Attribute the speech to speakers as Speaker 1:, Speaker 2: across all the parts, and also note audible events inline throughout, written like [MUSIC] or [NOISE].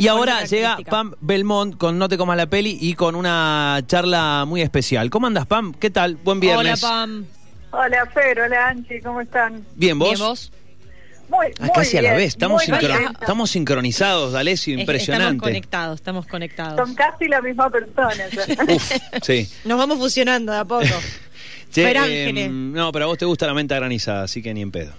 Speaker 1: Y ahora llega. Pam Belmont con No te comas la peli y con una charla muy especial. ¿Cómo andas, Pam? ¿Qué tal? Buen
Speaker 2: Hola,
Speaker 1: viernes.
Speaker 2: Pam.
Speaker 3: Hola, Fer, hola, Anchi, ¿cómo están?
Speaker 1: Bien, ¿vos?
Speaker 2: Bien, vos.
Speaker 3: Muy,
Speaker 1: Ah,
Speaker 3: muy
Speaker 1: casi a la vez. Estamos, sincronizados, D'Alessio,
Speaker 2: Es-
Speaker 1: impresionante.
Speaker 2: Estamos conectados, estamos conectados.
Speaker 3: Son casi la misma persona. [LAUGHS]
Speaker 1: Uf, sí.
Speaker 2: Nos vamos fusionando de a poco. [LAUGHS]
Speaker 1: Che,
Speaker 2: Fer
Speaker 1: eh,
Speaker 2: Ángeles.
Speaker 1: no, pero a vos te gusta la menta granizada, así que ni en pedo.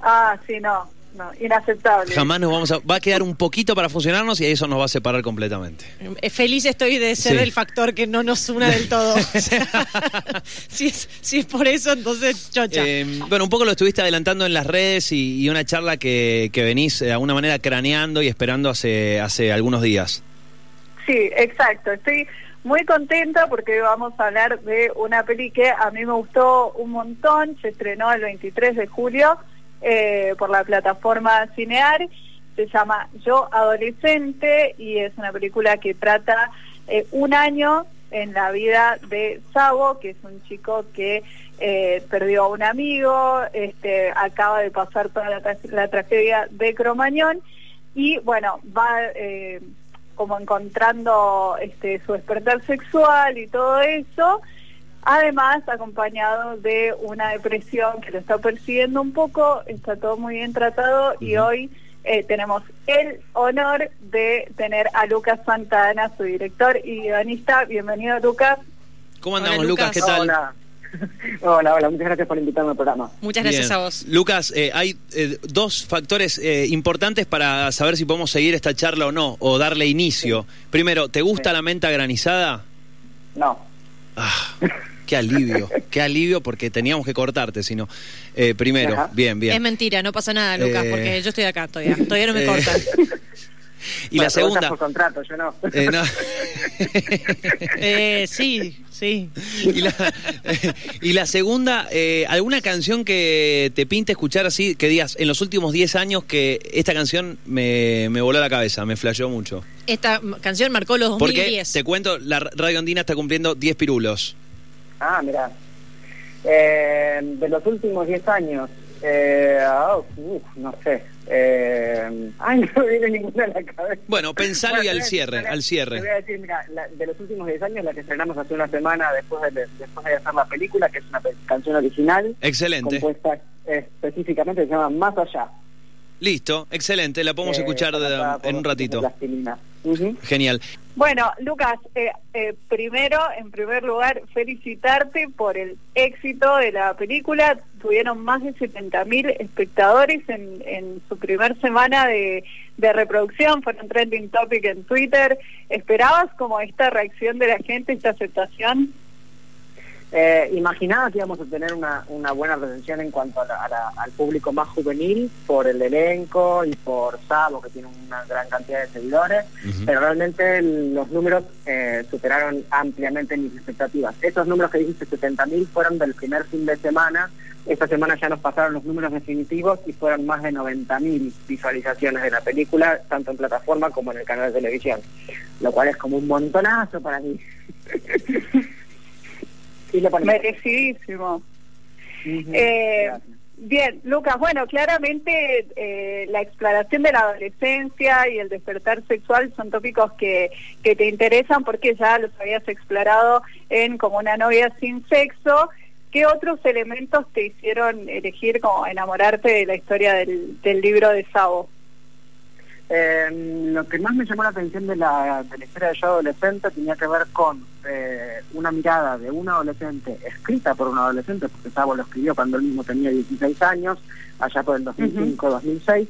Speaker 3: ah, sí, no, no, inaceptable.
Speaker 1: Jamás nos vamos a... Va a quedar un poquito para fusionarnos y eso nos va a separar completamente.
Speaker 2: Eh, Feliz estoy de ser
Speaker 1: Sí.
Speaker 2: el factor que no nos una del todo. [LAUGHS] [LAUGHS] si, es, si es por eso, entonces chocha.
Speaker 1: Eh, bueno, un poco lo estuviste adelantando en las redes y, y una charla que, que venís eh, de alguna manera craneando y esperando hace, hace algunos días.
Speaker 3: Sí, exacto. Estoy muy contenta porque hoy vamos a hablar de una peli que a mí me gustó un montón. Se estrenó el 23 de julio eh, por la plataforma Cinear. Se llama Yo Adolescente y es una película que trata eh, un año en la vida de Sabo, que es un chico que eh, perdió a un amigo, este, acaba de pasar toda la, tra- la tragedia de Cromañón y bueno, va como encontrando este, su despertar sexual y todo eso, además acompañado de una depresión que lo está persiguiendo un poco, está todo muy bien tratado y hoy eh, tenemos el honor de tener a Lucas Santana, su director y guionista. Bienvenido Lucas.
Speaker 1: ¿Cómo
Speaker 2: Hola,
Speaker 1: andamos, Lucas?
Speaker 2: Lucas.
Speaker 1: ¿Qué tal?
Speaker 4: Hola. [LAUGHS] hola, hola, muchas gracias por invitarme al programa.
Speaker 2: Muchas gracias
Speaker 1: Bien.
Speaker 2: a vos.
Speaker 1: Lucas, eh, hay eh, dos factores eh, importantes para saber si podemos seguir esta charla o no, o darle inicio. Primero, ¿te gusta
Speaker 4: Sí.
Speaker 1: la menta granizada?
Speaker 4: No,
Speaker 1: Ah, [LAUGHS] qué alivio, [LAUGHS] qué alivio porque teníamos que cortarte, si no. Eh, primero,
Speaker 4: Ajá.
Speaker 1: bien, bien.
Speaker 2: Es mentira, no pasa nada, Lucas,
Speaker 1: Eh,
Speaker 2: porque yo estoy acá todavía. Todavía no me
Speaker 1: eh,
Speaker 2: cortan. [LAUGHS]
Speaker 1: Y
Speaker 4: Bueno,
Speaker 1: la segunda...
Speaker 4: por contrato, yo no.
Speaker 1: eh, no. [LAUGHS]
Speaker 2: Eh, sí, sí.
Speaker 1: y, la, y la segunda, eh, ¿alguna canción que te pinte escuchar así, que digas, en los últimos 10 años que esta canción me, me voló la cabeza, me flasheó mucho?
Speaker 2: Esta canción marcó los
Speaker 1: Porque,
Speaker 2: 2010.
Speaker 1: te cuento, la Radio Andina está cumpliendo 10 pirulos.
Speaker 4: Ah, mira. Eh, de los últimos 10 años, eh, ah, uf, no sé. Eh, ay, [LAUGHS] no me viene ninguna a la cabeza.
Speaker 1: Bueno, pensalo y
Speaker 4: Bueno,
Speaker 1: al
Speaker 4: te voy a-
Speaker 1: cierre, al cierre.
Speaker 4: Te voy a decir, mira, la- de los últimos 10 años, la que estrenamos hace una semana después de, después de hacer la película, que es una canción original,
Speaker 1: Excelente.
Speaker 4: compuesta específicamente, se llama Más Allá.
Speaker 1: Listo, excelente, la podemos
Speaker 4: Eh,
Speaker 1: escuchar de- en un ratito. Genial.
Speaker 3: Bueno, Lucas, eh, eh, primero, en primer lugar, felicitarte por el éxito de la película. Tuvieron más de 70.000 espectadores en, en su primer semana de, de reproducción, fueron trending topic en Twitter. ¿Esperabas como esta reacción de la gente, esta aceptación?
Speaker 4: Eh, imaginaba que íbamos a tener una, una buena recepción en cuanto a la- a la- al público más juvenil por el elenco y por Sabo, que tiene una gran cantidad de seguidores, pero realmente los números eh, superaron ampliamente mis expectativas. Esos números que dijiste, 70.000, fueron del primer fin de semana. Esta semana ya nos pasaron los números definitivos y fueron más de 90.000 visualizaciones de la película, tanto en plataforma como en el canal de televisión, lo cual es como un montonazo para mí. [LAUGHS] Sí.
Speaker 3: Merecidísimo. Eh. Bien, Lucas, bueno, claramente eh, la exploración de la adolescencia y el despertar sexual son tópicos que, que te interesan porque ya los habías explorado en Como una novia sin sexo. ¿Qué otros elementos te hicieron elegir como enamorarte de la historia del, del libro de Sabo?
Speaker 4: Eh, lo que más me llamó la atención de la, de la historia de yo adolescente tenía que ver con eh, una mirada de un adolescente, escrita por un adolescente, porque Sabo lo escribió cuando él mismo tenía 16 años, allá por el 2005-2006,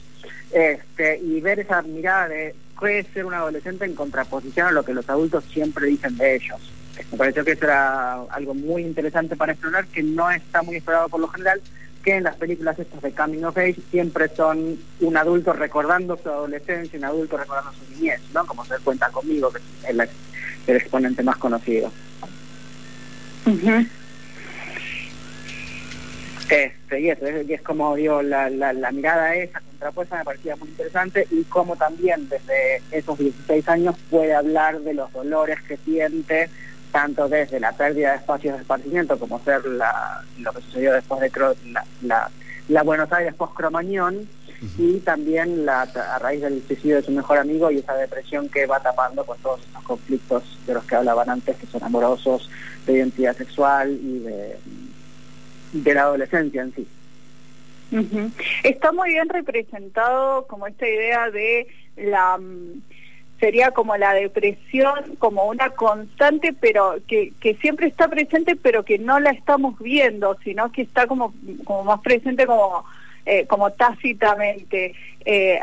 Speaker 4: este, y ver esa mirada de qué es ser un adolescente en contraposición a lo que los adultos siempre dicen de ellos. Me pareció que eso era algo muy interesante para explorar, que no está muy explorado por lo general, que en las películas estas de Coming of Age siempre son un adulto recordando su adolescencia, un adulto recordando su niñez, ¿no? Como se cuenta conmigo, que es el, el exponente más conocido. Este, y eso, es, y es como digo, la, la, la mirada esa contrapuesta me parecía muy interesante y cómo también desde esos 16 años puede hablar de los dolores que siente, tanto desde la pérdida de espacios de esparcimiento como ser la, lo que sucedió después de Cro- la, la, la Buenos Aires post-Cromañón y también la, a raíz del suicidio de su mejor amigo y esa depresión que va tapando con todos esos conflictos de los que hablaban antes, que son amorosos, de identidad sexual y de, de la adolescencia en sí.
Speaker 3: Está muy bien representado como esta idea de la mm, sería como la depresión como una constante pero que, que siempre está presente pero que no la estamos viendo sino que está como como más presente como eh, como tácitamente. Eh,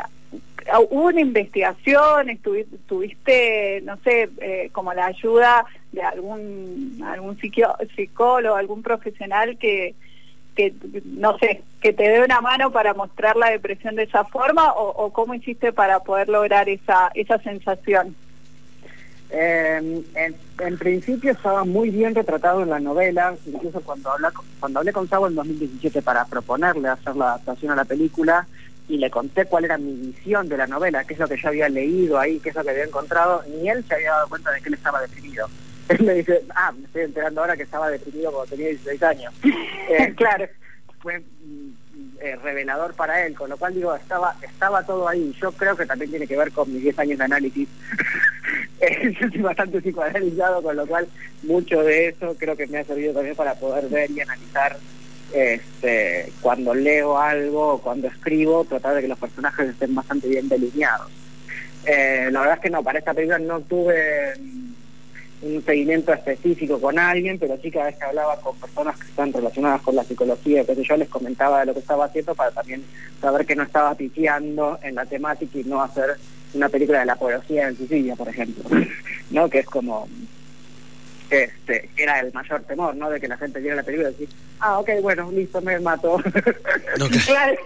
Speaker 3: hubo una investigación tuviste no sé eh, como la ayuda de algún algún psicólogo algún profesional que que, no sé, que te dé una mano para mostrar la depresión de esa forma o, cómo hiciste para poder lograr esa, esa sensación?
Speaker 4: Eh, en, principio estaba muy bien retratado en la novela, incluso cuando, habla, cuando hablé con Sabo en 2017 para proponerle hacer la adaptación a la película y le conté cuál era mi visión de la novela, qué es lo que yo había leído ahí, qué es lo que había encontrado, ni él se había dado cuenta de que él estaba deprimido. Él me dice, ah, me estoy enterando ahora que estaba deprimido cuando tenía 16 años. [LAUGHS] Eh, claro, fue mm, eh, revelador para él, con lo cual digo, estaba estaba todo ahí. Yo creo que también tiene que ver con mis 10 años de análisis. [LAUGHS] Eh, yo estoy bastante psicoanalizado, con lo cual mucho de eso creo que me ha servido también para poder ver y analizar este, cuando leo algo o cuando escribo, tratar de que los personajes estén bastante bien delineados. la verdad es que no, para esta película no tuve un seguimiento específico con alguien, pero sí cada vez que hablaba con personas que están relacionadas con la psicología, que yo les comentaba de lo que estaba haciendo para también saber que no estaba pitiando en la temática y no hacer una película de la poesía en Sicilia, por ejemplo, [LAUGHS] ¿no? Que es como este, era el mayor temor, ¿no? De que la gente viera la película y decir, ah, ok, bueno, listo, me mato. [LAUGHS]
Speaker 2: claro.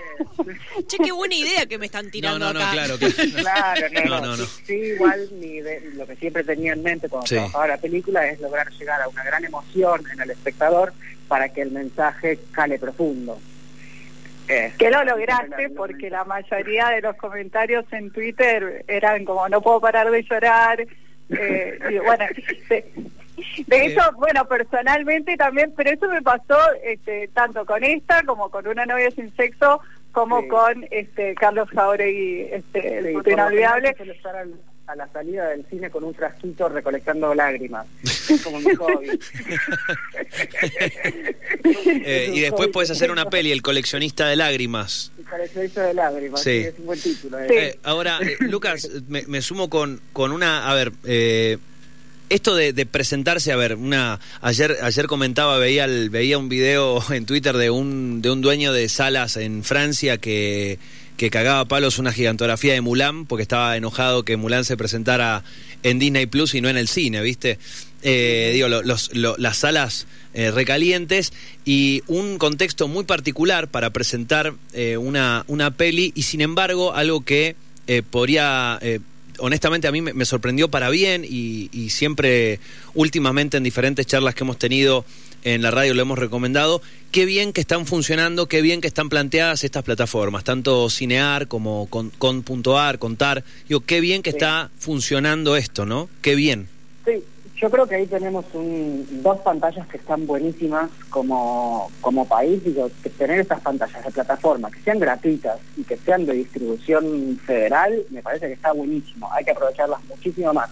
Speaker 2: che, qué buena idea que me están tirando
Speaker 1: no, no,
Speaker 2: acá.
Speaker 1: No, claro,
Speaker 4: claro, [LAUGHS] no, no, Sí, igual mi lo que siempre tenía en mente cuando trabajaba la película es lograr llegar a una gran emoción en el espectador para que el mensaje cale profundo.
Speaker 3: Eh, que lo lograste porque la mayoría de los comentarios en Twitter eran como no puedo parar de llorar eh, y bueno [LAUGHS] de hecho, bueno, personalmente también, pero eso me pasó este, tanto con esta como con una novia sin sexo, como con este Carlos Jauregui, este, sí, inolvidable.
Speaker 4: A la salida del cine con un frasquito recolectando lágrimas. Es como mi hobby. [LAUGHS]
Speaker 1: eh, y después puedes hacer una peli, El coleccionista de lágrimas.
Speaker 4: El coleccionista de lágrimas, sí. es un buen título.
Speaker 1: Eh. Eh, ahora, eh, Lucas, me, me, sumo con, con una, a ver, eh, esto de, presentarse, a ver, una ayer ayer comentaba, veía veía un video [LAUGHS] en Twitter de un de un dueño de salas en Francia que que cagaba palos una gigantografía de Mulan porque estaba enojado que Mulan se presentara en Disney Plus y no en el cine, ¿viste? Eh, digo, los, las salas eh, recalientes y un contexto muy particular para presentar eh, una, una peli y sin embargo algo que podría honestamente a mí me, sorprendió para bien y, siempre últimamente en diferentes charlas que hemos tenido en la radio lo hemos recomendado, qué bien que están funcionando, qué bien que están planteadas estas plataformas, tanto Cinear como con, con Contar, digo, qué bien que está funcionando esto, ¿no? Qué bien.
Speaker 4: Yo creo que ahí tenemos dos pantallas que están buenísimas como, como país. Digo, tener estas pantallas de plataforma que sean gratuitas y que sean de distribución federal, me parece que está buenísimo. Hay que aprovecharlas muchísimo más.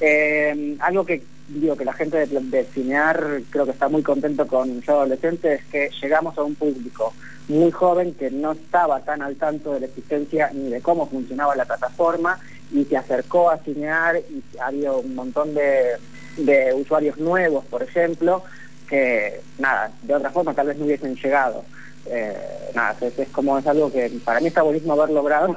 Speaker 4: Eh, algo que digo que la gente de, Cinear creo que está muy contento con Yo Adolescente es que llegamos a un público muy joven que no estaba tan al tanto de la existencia ni de cómo funcionaba la plataforma y se acercó a Cinear y había un montón de de usuarios nuevos, por ejemplo, que nada, de otra forma tal vez no hubiesen llegado. Eh, nada, es, como es algo que para mí está buenísimo haber logrado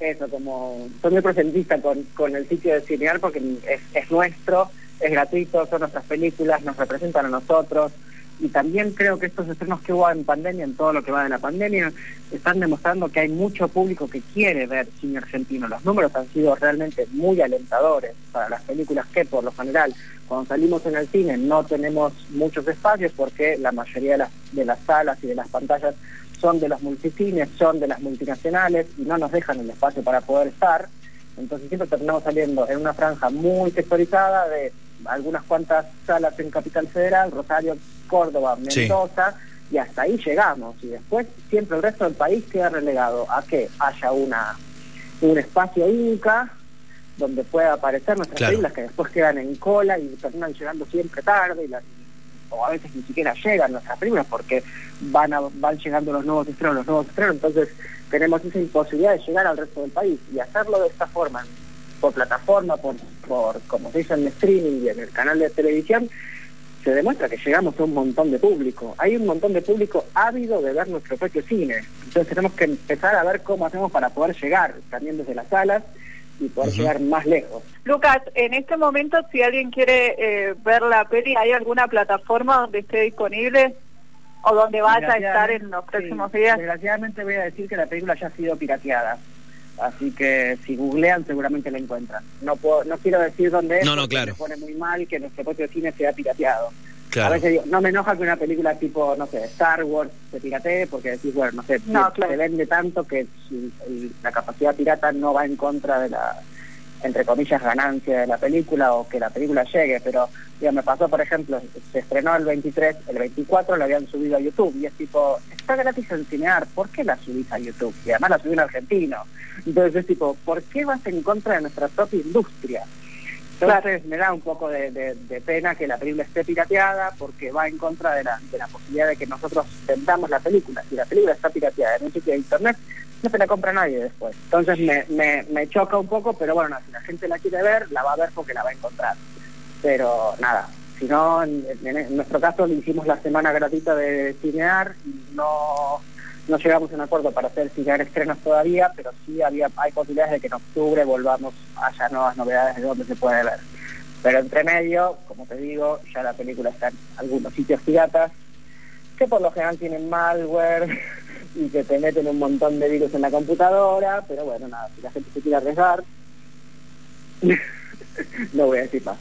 Speaker 4: eso, como soy muy presentista con, con el sitio de Cinear porque es, es nuestro, es gratuito, son nuestras películas, nos representan a nosotros, y también creo que estos estrenos que hubo en pandemia, en todo lo que va de la pandemia, están demostrando que hay mucho público que quiere ver cine argentino. Los números han sido realmente muy alentadores para las películas que por lo general cuando salimos en el cine no tenemos muchos espacios porque la mayoría de las, de las salas y de las pantallas son de los multicines, son de las multinacionales y no nos dejan el espacio para poder estar. Entonces siempre terminamos saliendo en una franja muy sectorizada de algunas cuantas salas en Capital Federal, Rosario, Córdoba, Mendoza, y hasta ahí llegamos. Y después siempre el resto del país queda relegado a que haya una un espacio Inca donde pueda aparecer nuestras
Speaker 1: Claro.
Speaker 4: películas que después quedan en cola y terminan llegando siempre tarde y las- o a veces ni siquiera llegan nuestras películas porque van a- van llegando los nuevos estrenos, los nuevos estrenos, entonces tenemos esa imposibilidad de llegar al resto del país y hacerlo de esta forma, por plataforma, por, por como se dice en el streaming y en el canal de televisión, se demuestra que llegamos a un montón de público. Hay un montón de público ávido de ver nuestro propio cine. Entonces tenemos que empezar a ver cómo hacemos para poder llegar también desde las salas y poder llegar más lejos.
Speaker 3: Lucas, en este momento, si alguien quiere eh, ver la peli, ¿hay alguna plataforma donde esté disponible o donde vaya a estar en los
Speaker 4: Sí,
Speaker 3: próximos días?
Speaker 4: Desgraciadamente voy a decir que la película ya ha sido pirateada. Así que si googlean seguramente la encuentran. No puedo, no quiero decir dónde es.
Speaker 1: No, no,
Speaker 4: porque
Speaker 1: claro.
Speaker 4: Me pone muy mal que nuestro propio cine sea pirateado. A
Speaker 1: Claro.
Speaker 4: veces digo, no me enoja que una película tipo, no sé, Star Wars se piratee porque decís, bueno, no sé,
Speaker 3: No,
Speaker 4: se
Speaker 3: claro.
Speaker 4: vende tanto que si- el- la capacidad pirata no va en contra de la, entre comillas, ganancia de la película o que la película llegue. Pero, digo, me pasó, por ejemplo, se estrenó el 23, el 24 la habían subido a YouTube y es tipo, está gratis en cinear, ¿por qué la subís a YouTube? Y además la subí en argentino. Entonces es tipo, ¿por qué vas en contra de nuestra propia industria? Entonces me da un poco de, de- de pena que la película esté pirateada porque va en contra de la, de la posibilidad de que nosotros vendamos la película. Si la película está pirateada en un sitio de internet, no se la compra nadie después. Entonces me, me, me choca un poco, pero bueno, si la gente la quiere ver, la va a ver porque la va a encontrar. Pero nada, si no, en, nuestro caso le hicimos la semana gratuita de cinear y no, no llegamos a un acuerdo para hacer cinear estrenos todavía, pero sí había hay posibilidades de que en octubre volvamos haya nuevas novedades de donde se puede ver. Pero entre medio, como te digo, ya la película está en algunos sitios piratas, que por lo general tienen malware y que te meten un montón de virus en la computadora, pero bueno, nada, si la gente se quiere arriesgar, [LAUGHS] no voy a decir más.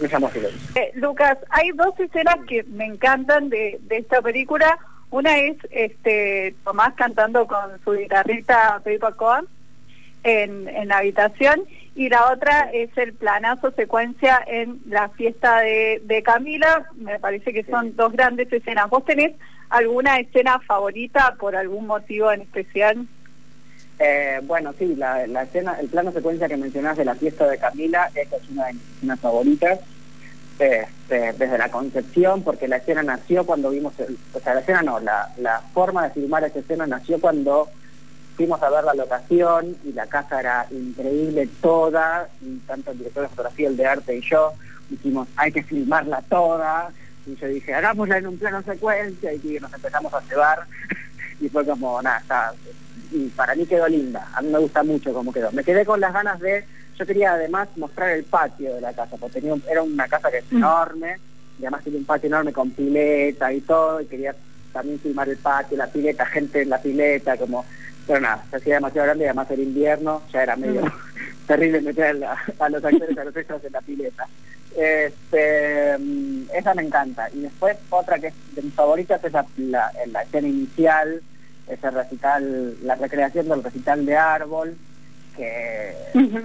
Speaker 4: Me llamo.
Speaker 3: Eh, Lucas, hay dos escenas que me encantan de, de esta película. Una es este Tomás cantando con su guitarrista Paper Cohen en, en la habitación y la otra es el planazo secuencia en la fiesta de, de Camila. Me parece que son dos grandes escenas. ¿Vos tenés alguna escena favorita por algún motivo en especial?
Speaker 4: Eh, bueno, sí, la, escena, el plano secuencia que mencionás de la fiesta de Camila, esa es una de mis escenas favoritas, este, desde la concepción, porque la escena nació cuando vimos, o sea, la escena no, la, la forma de filmar esa escena nació cuando fuimos a ver la locación y la casa era increíble toda, y tanto el director de fotografía, el de arte y yo, dijimos, hay que filmarla toda, y yo dije, hagámosla en un plano secuencia, y nos empezamos a cebar, [LAUGHS] y fue como, nada, está, y para mí quedó linda, a mí me gusta mucho cómo quedó. Me quedé con las ganas de, yo quería además mostrar el patio de la casa, porque tenía un- era una casa que es
Speaker 3: Mm.
Speaker 4: enorme, y además tiene un patio enorme con pileta y todo, y quería también filmar el patio, la pileta, gente en la pileta, como, pero nada, se hacía demasiado grande y además era invierno, ya era medio [LAUGHS] terrible meter a, los actores, a los extras en la pileta. Este, mm, esa me encanta. Y después otra que es de mis favoritas es la, la, la escena inicial, ese recital, la recreación del recital de Árbol, que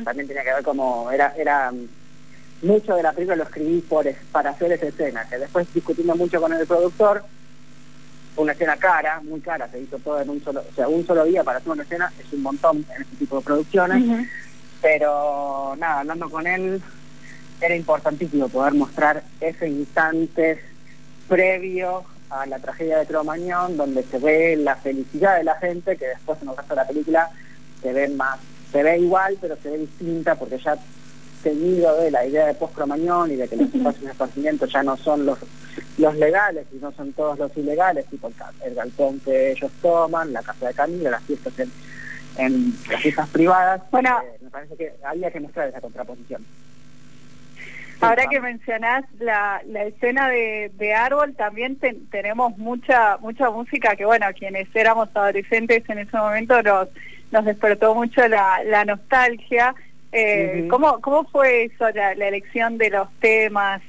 Speaker 4: también tenía que ver como, era, era mm, mucho de la película lo escribí por, para hacer esa escena, que después discutiendo mucho con el productor, una escena cara, muy cara, se hizo todo en un solo, o sea, un solo día para hacer una escena es un montón en este tipo de producciones, pero nada, hablando con él, era importantísimo poder mostrar ese instante previo a la tragedia de Cromañón, donde se ve la felicidad de la gente, que después en el resto de la película se ve más, se ve igual, pero se ve distinta, porque ya tenido de la idea de post-Cromañón y de que los espacios de esparcimiento ya no son los los legales y no son todos los ilegales, tipo el, el galpón que ellos toman, la casa de Camila, las fiestas en, en las fiestas privadas.
Speaker 3: Bueno.
Speaker 4: eh, me parece que había que mostrar esa contraposición.
Speaker 3: Ahora que mencionás la, la escena de, de Árbol, también ten- tenemos mucha mucha música que, bueno, quienes éramos adolescentes en ese momento nos, nos despertó mucho la, la nostalgia. Eh. ¿cómo, ¿Cómo fue eso, la, la elección de los temas?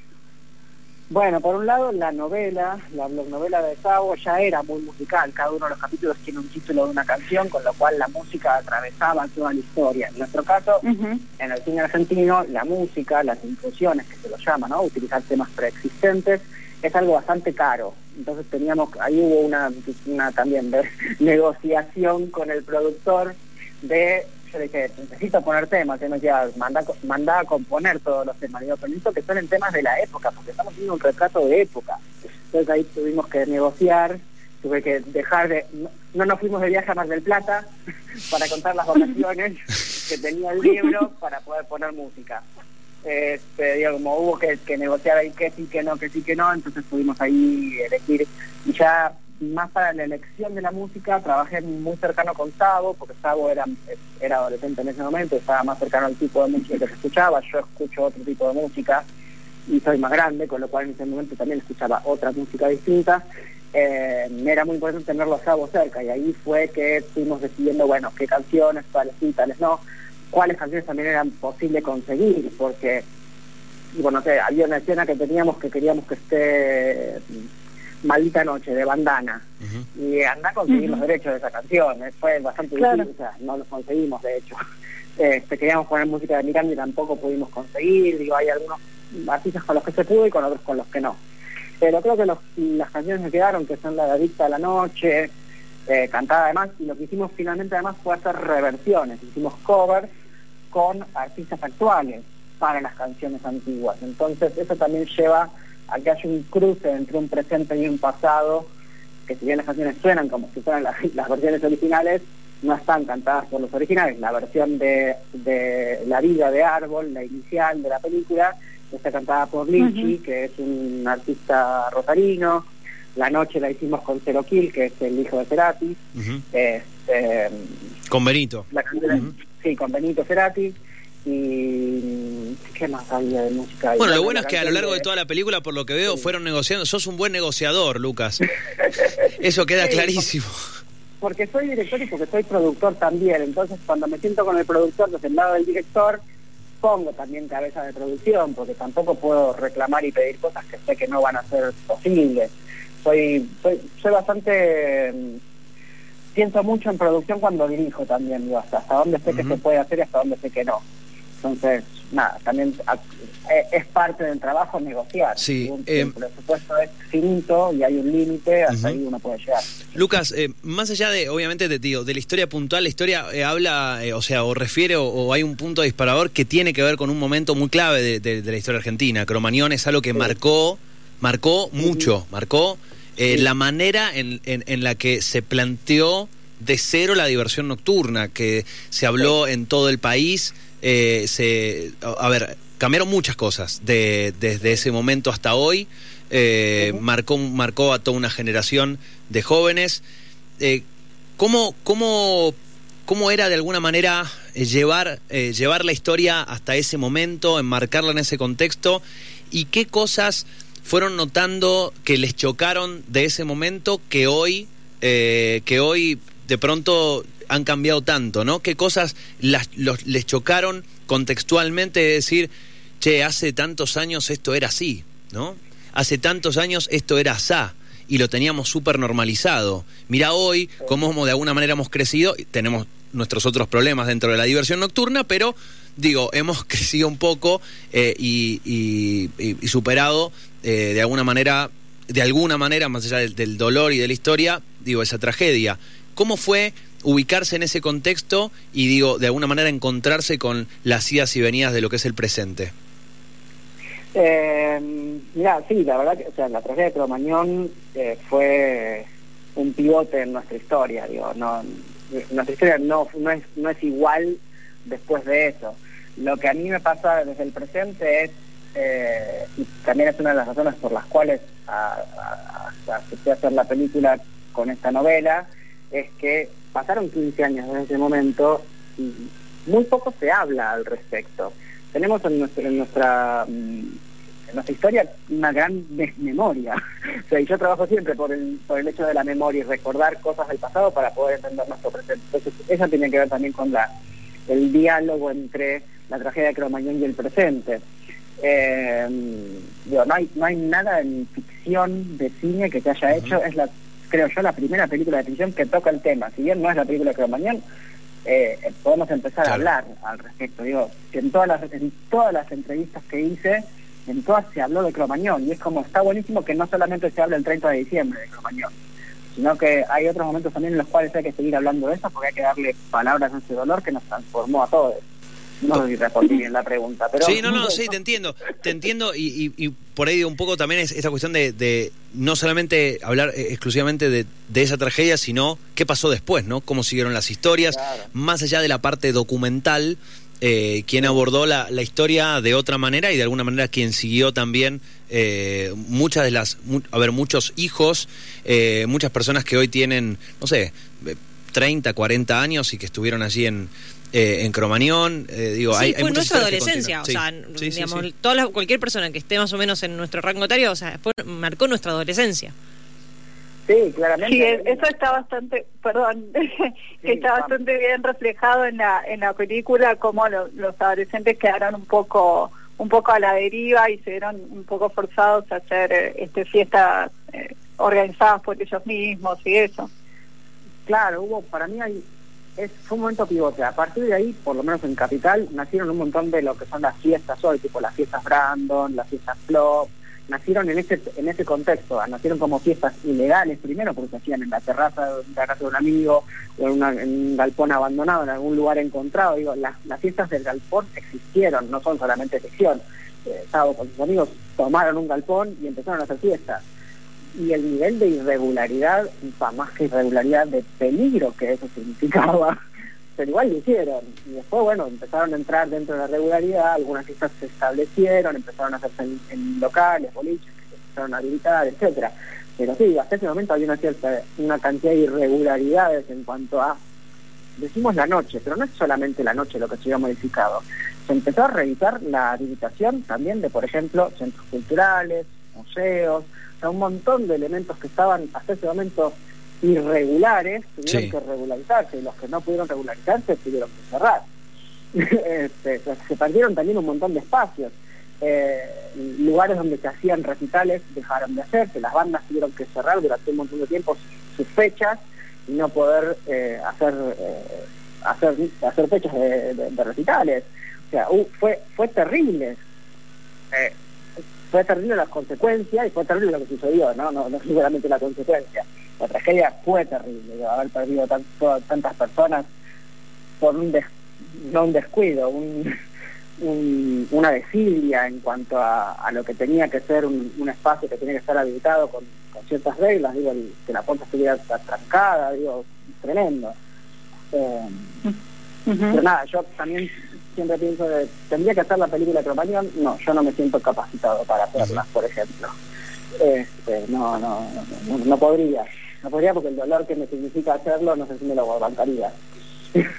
Speaker 4: Bueno, por un lado, la novela, la novela de Sao ya era muy musical. Cada uno de los capítulos tiene un título de una canción, con lo cual la música atravesaba toda la historia. En nuestro caso, en el cine argentino, la música, las inclusiones, que se lo llama, ¿no? Utilizar temas preexistentes, es algo bastante caro. Entonces teníamos, ahí hubo una, una también de [LAUGHS] negociación con el productor de, yo le dije, necesito poner temas, él me decía, manda, manda a componer todos los temas, digo, pero necesito que suenen temas de la época, porque estamos haciendo un retrato de época. Entonces ahí tuvimos que negociar, tuve que dejar de, no, nos fuimos de viaje a Mar del Plata [LAUGHS] para contar las vacaciones [LAUGHS] que tenía el libro para poder poner música este, digo, como hubo que, negociar ahí que sí, que no, que sí, que no, entonces pudimos ahí elegir. Y ya más para la elección de la música, trabajé muy cercano con Sabo, porque Sabo era, era adolescente en ese momento, estaba más cercano al tipo de música que se escuchaba, yo escucho otro tipo de música y soy más grande, con lo cual en ese momento también escuchaba otra música distinta. Eh, era muy importante tenerlo a Sabo cerca y ahí fue que fuimos decidiendo, bueno, qué canciones, cuáles sí, tales no cuáles canciones también eran posibles conseguir, porque, bueno, sé, había una escena que teníamos que queríamos que esté Maldita Noche, de bandana, y anda a conseguir los derechos de esa canción, eh, fue bastante difícil, o sea, no los conseguimos, de hecho. [LAUGHS] Este, queríamos poner música de Miranda y tampoco pudimos conseguir, digo, hay algunos artistas con los que se pudo y con otros con los que no. Pero creo que las canciones que quedaron, que son la de Adicta a la Noche, eh, cantada además, y lo que hicimos finalmente además fue hacer reversiones, hicimos covers con artistas actuales para las canciones antiguas. Entonces eso también lleva a que haya un cruce entre un presente y un pasado, que si bien las canciones suenan como si fueran [LAUGHS] las, versiones originales, no están cantadas por los originales. La versión de, de La vida de Árbol, la inicial de la película, está cantada por Lichi, que es un artista rosarino. La noche la hicimos con Cero Kill, que es el hijo de Cerati.
Speaker 1: Este, con Benito.
Speaker 4: La Sí, con Benito Cerati. Y qué más había de música.
Speaker 1: Bueno, lo bueno es que a lo largo de... toda la película, por lo que veo, fueron negociando. Sos un buen negociador, Lucas. [LAUGHS] Eso queda clarísimo.
Speaker 4: Porque soy director y porque soy productor también. Entonces, cuando me siento con el productor desde el lado del director, pongo también cabeza de producción, porque tampoco puedo reclamar y pedir cosas que sé que no van a ser posibles. Soy, soy, soy bastante pienso mucho en producción cuando dirijo también, digo, hasta, dónde sé que se puede hacer y hasta dónde sé que no. Entonces, nada, también eh, es parte del trabajo negociar.
Speaker 1: Sí,
Speaker 4: eh, el presupuesto es finito y hay un límite, hasta ahí uno puede llegar.
Speaker 1: Lucas, eh, más allá de, obviamente, de, tío, de la historia puntual, la historia habla, o sea, o refiere, o, hay un punto disparador que tiene que ver con un momento muy clave de, la historia argentina. Cromañón es algo que marcó, marcó mucho, marcó eh, la manera en, en, la que se planteó de cero la diversión nocturna, que se habló en todo el país. Eh, se, a ver, cambiaron muchas cosas de, desde ese momento hasta hoy. Eh, marcó, marcó a toda una generación de jóvenes. ¿cómo, cómo, ¿Cómo era de alguna manera llevar, llevar la historia hasta ese momento, enmarcarla en ese contexto? ¿Y qué cosas fueron notando que les chocaron de ese momento que hoy, eh, que hoy de pronto han cambiado tanto, ¿no? ¿Qué cosas las, les chocaron contextualmente de decir, che, hace tantos años esto era así, ¿no? Hace tantos años esto era asá y lo teníamos súper normalizado. Mira hoy cómo de alguna manera hemos crecido, tenemos nuestros otros problemas dentro de la diversión nocturna, pero digo, hemos [LAUGHS] crecido un poco eh, y, superado eh, de alguna manera, de alguna manera, más allá del, dolor y de la historia, digo, esa tragedia. ¿Cómo fue ubicarse en ese contexto y, digo, de alguna manera encontrarse con las idas y venidas de lo que es el presente?
Speaker 4: Eh, mira, sí, la verdad que o sea, la tragedia de Cromañón eh, fue un pivote en nuestra historia, digo, no, nuestra historia no, no, es, no es igual después de eso. Lo que a mí me pasa desde el presente es eh, y también es una de las razones por las cuales acepté hacer la película con esta novela, es que pasaron 15 años desde ese momento y muy poco se habla al respecto. Tenemos en, nuestra, nuestra, mm, en nuestra historia una gran desmemoria. [LAUGHS] o sea, y yo trabajo siempre por el, por el hecho de la memoria y recordar cosas del pasado para poder entender nuestro presente. Entonces, eso tiene que ver también con la el diálogo entre la tragedia de Cromañón y el presente. Eh, no, hay, no hay nada en ficción de cine que se haya hecho, es la, creo yo, la primera película de ficción que toca el tema. Si bien no es la película de Cromañón, eh, podemos empezar a hablar al respecto. Digo, que en todas las, en todas las entrevistas que hice, en todas se habló de Cromañón y es como está buenísimo que no solamente se habla el 30 de diciembre de Cromañón, sino que hay otros momentos también en los cuales hay que seguir hablando de eso porque hay que darle palabras a ese dolor que nos transformó a todos. No sé si respondí bien la pregunta, pero...
Speaker 1: Sí, no, no, sí, te entiendo, te entiendo y, y, por ahí un poco también es esta cuestión de, de no solamente hablar eh, exclusivamente de, de, esa tragedia, sino qué pasó después, ¿no? Cómo siguieron las historias,
Speaker 4: Claro.
Speaker 1: más allá de la parte documental, eh, quien abordó la, la historia de otra manera y de alguna manera quien siguió también eh, muchas de las, mu- a ver, muchos hijos, eh, muchas personas que hoy tienen, no sé, 30, 40 años y que estuvieron allí en, eh, en Cromañón. eh, digo,
Speaker 2: Sí,
Speaker 1: hay, hay
Speaker 2: fue
Speaker 1: muchas
Speaker 2: nuestra adolescencia, o sea.
Speaker 1: Sí, sí,
Speaker 2: digamos,
Speaker 1: sí.
Speaker 2: todas las- cualquier persona que esté más o menos en nuestro rango etario, o sea, fue- marcó nuestra adolescencia.
Speaker 4: Sí, claramente.
Speaker 3: Sí, e- eso está bastante, perdón, [LAUGHS] que está
Speaker 4: vamos.
Speaker 3: bastante bien reflejado en la en la película cómo lo- los adolescentes quedaron un poco un poco a la deriva y se vieron un poco forzados a hacer eh, este fiestas eh, organizadas por ellos mismos y eso.
Speaker 4: Claro, hubo, para mí es, fue un momento pivote. A partir de ahí, por lo menos en Capital, nacieron un montón de lo que son las fiestas hoy, tipo las fiestas Brandon, las fiestas Flop, nacieron en ese en ese contexto, nacieron como fiestas ilegales primero porque se hacían en la terraza de la casa de un amigo o en, un galpón abandonado, en algún lugar encontrado. Digo, las, fiestas del galpón existieron, no son solamente ficción. Eh, con sus amigos tomaron un galpón y empezaron a hacer fiestas y el nivel de irregularidad, más que irregularidad, de peligro que eso significaba, [LAUGHS] pero igual lo hicieron. Y después, bueno, empezaron a entrar dentro de la regularidad, algunas fiestas se establecieron, empezaron a hacerse en, en locales, boliches, que se empezaron a habilitar, etcétera Pero sí, hasta ese momento había una cierta, una cantidad de irregularidades en cuanto a, decimos la noche, pero no es solamente la noche lo que se había modificado. Se empezó a revisar la habilitación también de, por ejemplo, centros culturales, museos, sea, un montón de elementos que estaban hasta ese momento irregulares, tuvieron
Speaker 1: Sí.
Speaker 4: que regularizarse, y los que no pudieron regularizarse tuvieron que cerrar. [LAUGHS] Este, se perdieron también un montón de espacios. Eh, lugares donde se hacían recitales dejaron de hacerse, las bandas tuvieron que cerrar durante un montón de tiempo sus fechas y no poder eh, hacer, eh, hacer hacer fechas de, de- de recitales. O sea, fue fue terrible. Fue terrible las consecuencias y fue terrible lo que sucedió, ¿no? No, no solamente la consecuencia. La tragedia fue terrible, haber perdido tanto- tantas personas por un des- no un descuido, un, [LAUGHS] un- una desidia en cuanto a, a lo que tenía que ser un, un espacio que tenía que estar habilitado con, con ciertas reglas, digo, el- que la puerta estuviera atrancada, digo, tremendo. Eh, pero nada, yo también siempre pienso de, ¿tendría que hacer la película Cromañón? No, yo no me siento capacitado para hacerla, por ejemplo. Este, no, no, no, no podría. No podría porque el dolor que me significa hacerlo no sé si me lo aguantaría. [LAUGHS]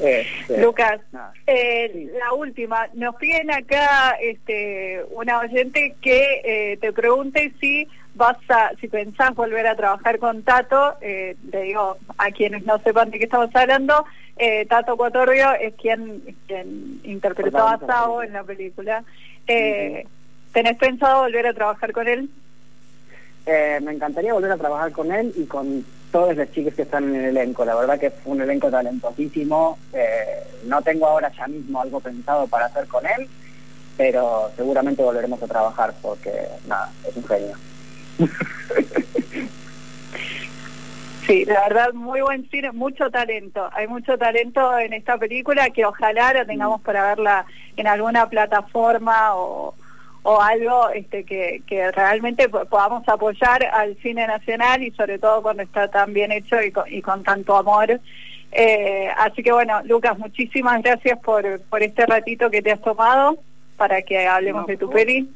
Speaker 4: Este,
Speaker 3: Lucas, eh,
Speaker 4: Sí.
Speaker 3: la última, nos piden acá este una oyente que eh, te pregunte si vas a, si pensás volver a trabajar con Tato, eh, te digo a quienes no sepan de qué estamos hablando, eh, Tato Cuatorbio es quien, quien interpretó a
Speaker 4: película.
Speaker 3: en la película. Eh, ¿Tenés pensado volver a trabajar con él?
Speaker 4: Eh, me encantaría volver a trabajar con él y con todos los chicos que están en el elenco. La verdad que fue un elenco talentosísimo. Eh, no tengo ahora ya mismo algo pensado para hacer con él, pero seguramente volveremos a trabajar porque, nada, es un genio. [LAUGHS]
Speaker 3: Sí, la verdad, muy buen cine, mucho talento. Hay mucho talento en esta película que ojalá la tengamos para verla en alguna plataforma o, o algo este, que, que realmente po- podamos apoyar al cine nacional y sobre todo cuando está tan bien hecho y con, y con tanto amor. Eh, así que bueno, Lucas, muchísimas gracias por, por este ratito que te has tomado para que hablemos
Speaker 4: No,
Speaker 3: de tu peli.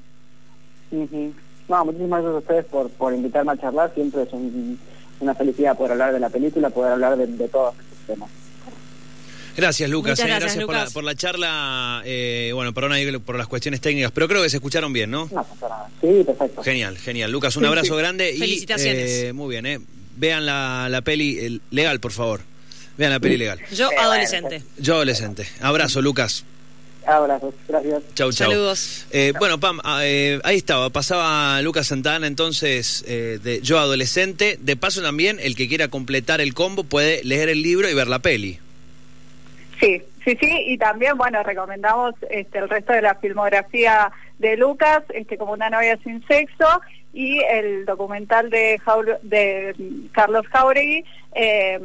Speaker 4: No, muchísimas gracias a ustedes por, por invitarme a charlar. Siempre es un- una felicidad poder hablar de la película, poder hablar de, de todos estos temas.
Speaker 1: Gracias, Lucas.
Speaker 2: Muchas
Speaker 1: eh,
Speaker 2: gracias,
Speaker 1: por, la, por la charla. eh, bueno, perdón ahí por las cuestiones técnicas, pero creo que se escucharon bien, ¿no?
Speaker 4: No pasa nada. Sí, perfecto.
Speaker 1: Genial, genial. Lucas, un abrazo grande y
Speaker 2: Felicitaciones.
Speaker 1: eh, muy bien, eh. Vean la, la peli eh, legal, por favor. Vean la peli legal.
Speaker 2: Yo,
Speaker 4: Eh,
Speaker 2: adolescente.
Speaker 1: Yo adolescente. Abrazo, Lucas.
Speaker 4: Abrazos, gracias.
Speaker 1: Chau, chau.
Speaker 2: Saludos.
Speaker 1: Eh, bueno, Pam, ah, eh, ahí estaba, pasaba Lucas Santana entonces eh, de Yo Adolescente. De paso también, el que quiera completar el combo puede leer el libro y ver la peli.
Speaker 3: Sí, sí, sí, y también, bueno, recomendamos este, el resto de la filmografía de Lucas, este, como una novia sin sexo, y el documental de, Jaur- de Carlos Jauregui, eh,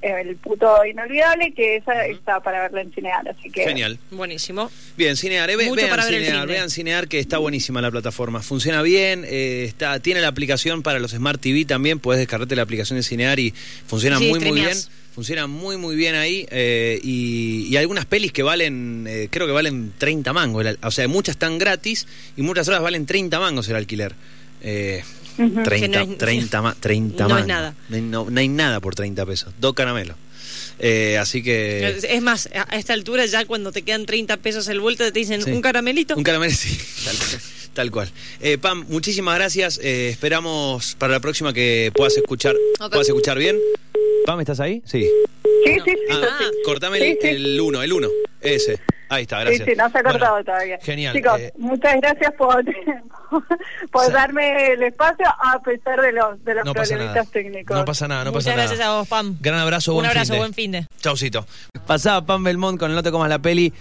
Speaker 3: El puto inolvidable, que esa está para verla en Cinear, así que...
Speaker 1: Genial.
Speaker 2: Buenísimo.
Speaker 1: Bien, Cinear, eh, ve-
Speaker 2: Mucho
Speaker 1: vean
Speaker 2: para ver
Speaker 1: Cinear, vean Cinear que está buenísima la plataforma. Funciona bien, eh, está, tiene la aplicación para los Smart TV también, puedes descargarte la aplicación de Cinear y funciona
Speaker 2: Sí,
Speaker 1: muy muy bien. Funciona muy muy bien ahí eh, y, y algunas pelis que valen, eh, creo que valen 30 mangos. O sea, muchas están gratis y muchas otras valen 30 mangos el alquiler. Eh,
Speaker 3: Ujú.
Speaker 1: 30,
Speaker 2: Que no es-
Speaker 1: 30, ma- 30 [LAUGHS]
Speaker 2: no es nada.
Speaker 1: No, hay- no- no hay nada por 30 pesos. Dos caramelos. Eh, así que...
Speaker 2: Es más, a esta altura ya cuando te quedan 30 pesos el vuelto te dicen
Speaker 1: Sí.
Speaker 2: un caramelito.
Speaker 1: Un caramelo, sí, [LAUGHS] tal cual. Tal cual. Eh, Pam, muchísimas gracias. Eh, esperamos para la próxima que puedas escuchar. ¿Puedas escuchar bien? Pam, ¿estás ahí? Sí.
Speaker 3: Sí, sí, sí,
Speaker 1: Ah,
Speaker 3: sí.
Speaker 1: cortame
Speaker 3: sí.
Speaker 1: el 1, el 1. Ese. Ahí está,
Speaker 3: Sí,
Speaker 1: gracias.
Speaker 3: sí, no se ha cortado
Speaker 1: Bueno,
Speaker 3: todavía.
Speaker 1: Genial.
Speaker 3: Chicos,
Speaker 1: eh,
Speaker 3: muchas gracias por, [LAUGHS] por darme el espacio a pesar de los, de los
Speaker 1: no pasa nada.
Speaker 3: problemitas técnicos.
Speaker 1: No pasa nada, no
Speaker 2: Muchas
Speaker 1: pasa nada.
Speaker 2: gracias a vos, Pam.
Speaker 1: Gran abrazo,
Speaker 2: Un
Speaker 1: buen
Speaker 2: abrazo,
Speaker 1: finde.
Speaker 2: buen fin de.
Speaker 1: Chaucito. Pasaba Pam Belmont con el No te comas la peli.